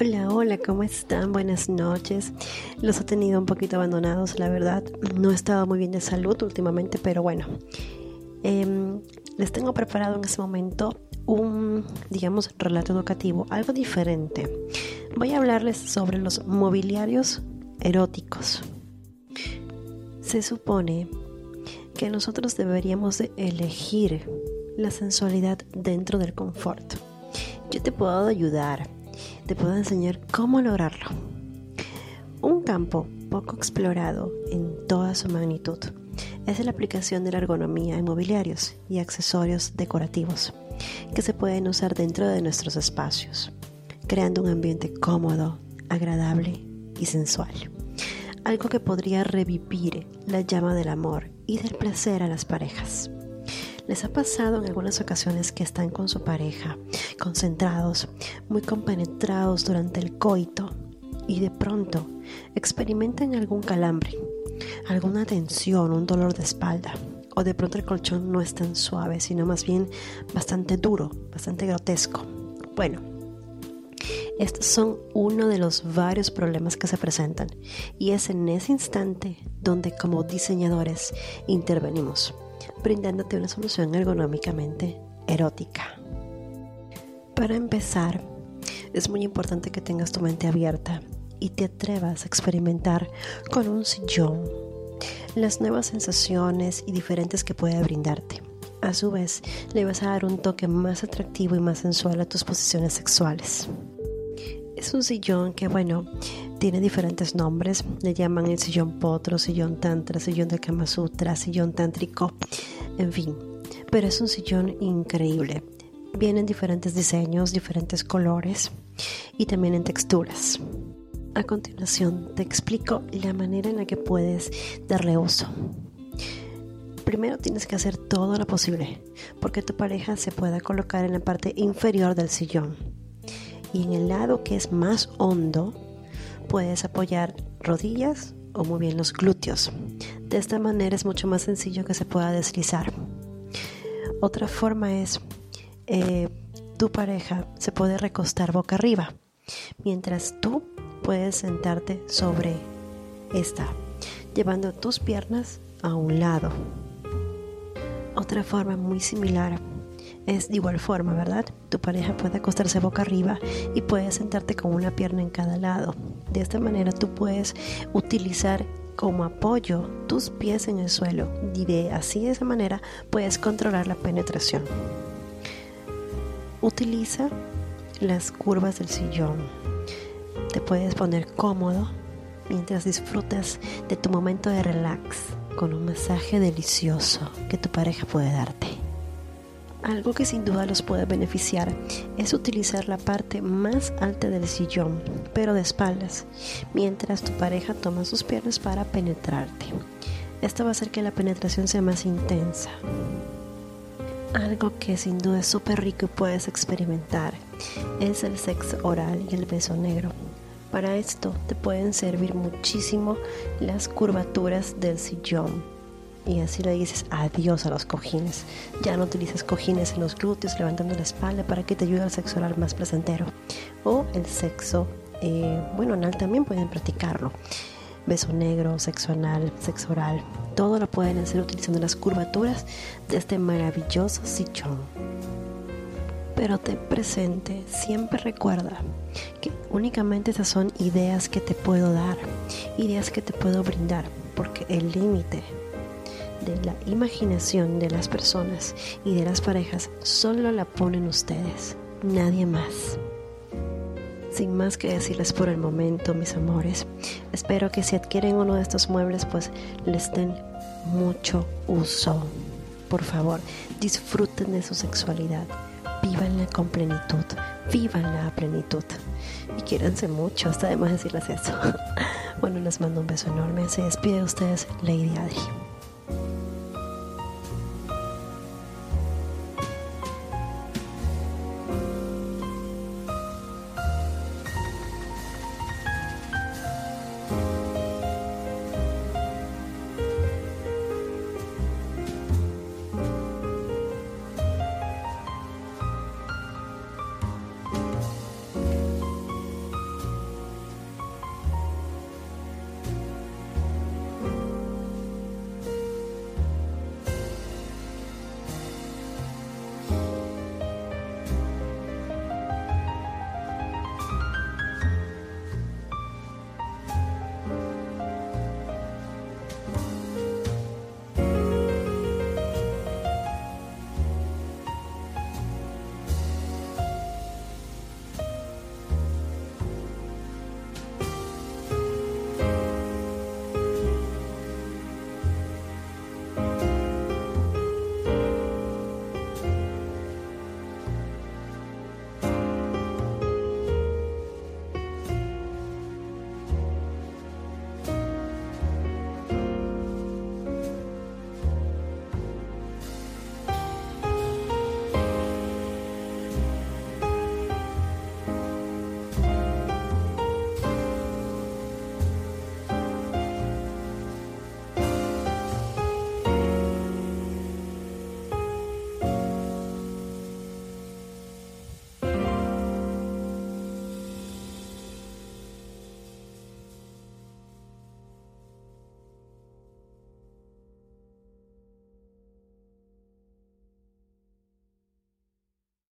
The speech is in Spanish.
Hola, hola, ¿cómo están? Buenas noches. Los he tenido un poquito abandonados, la verdad. No he estado muy bien de salud últimamente, pero bueno. Eh, les tengo preparado en este momento un, digamos, relato educativo, algo diferente. Voy a hablarles sobre los mobiliarios eróticos. Se supone que nosotros deberíamos de elegir la sensualidad dentro del confort. Yo te puedo ayudar, te puedo enseñar cómo lograrlo. Un campo poco explorado en toda su magnitud es la aplicación de la ergonomía en mobiliarios y accesorios decorativos que se pueden usar dentro de nuestros espacios, creando un ambiente cómodo, agradable y sensual. Algo que podría revivir la llama del amor y del placer a las parejas. ¿Les ha pasado en algunas ocasiones que están con su pareja, concentrados, muy compenetrados durante el coito y de pronto experimentan algún calambre, alguna tensión, un dolor de espalda? O de pronto el colchón no es tan suave, sino más bien bastante duro, bastante grotesco. Bueno, estos son uno de los varios problemas que se presentan y es en ese instante donde como diseñadores intervenimos brindándote una solución ergonómicamente erótica. Para empezar, es muy importante que tengas tu mente abierta y te atrevas a experimentar con un sillón las nuevas sensaciones y diferentes que puede brindarte. A su vez, le vas a dar un toque más atractivo y más sensual a tus posiciones sexuales. Es un sillón que, bueno, tiene diferentes nombres. Le llaman el sillón potro, sillón tantra, sillón de Kama Sutra, sillón tántrico, en fin. Pero es un sillón increíble. Vienen diferentes diseños, diferentes colores y también en texturas. A continuación te explico la manera en la que puedes darle uso. Primero tienes que hacer todo lo posible porque tu pareja se pueda colocar en la parte inferior del sillón y en el lado que es más hondo puedes apoyar rodillas o muy bien los glúteos. De esta manera es mucho más sencillo que se pueda deslizar. Otra forma es eh, tu pareja se puede recostar boca arriba mientras tú puedes sentarte sobre esta llevando tus piernas a un lado. Otra forma muy similar es de igual forma, ¿verdad? Tu pareja puede acostarse boca arriba y puedes sentarte con una pierna en cada lado. De esta manera tú puedes utilizar como apoyo tus pies en el suelo y de así de esa manera puedes controlar la penetración. Utiliza las curvas del sillón. Te puedes poner cómodo mientras disfrutas de tu momento de relax con un masaje delicioso que tu pareja puede darte. Algo que sin duda los puede beneficiar es utilizar la parte más alta del sillón, pero de espaldas, mientras tu pareja toma sus piernas para penetrarte. Esto va a hacer que la penetración sea más intensa. Algo que sin duda es súper rico y puedes experimentar es el sexo oral y el beso negro. Para esto te pueden servir muchísimo las curvaturas del sillón y así le dices adiós a los cojines. Ya no utilizas cojines en los glúteos levantando la espalda para que te ayude al sexo oral más placentero. O el sexo, eh, bueno, anal también pueden practicarlo. Beso negro, sexo anal, sexo oral. Todo lo pueden hacer utilizando las curvaturas de este maravilloso sillón. Pero te presente, siempre recuerda que únicamente esas son ideas que te puedo dar, ideas que te puedo brindar, porque el límite de la imaginación de las personas y de las parejas solo la ponen ustedes, nadie más. Sin más que decirles por el momento, mis amores, espero que si adquieren uno de estos muebles, pues les den mucho uso. Por favor, disfruten de su sexualidad, vívanla con plenitud, vívanla a plenitud. Y quiéranse mucho, está de más decirles eso. bueno, les mando un beso enorme. Se despide de ustedes Lady Adri.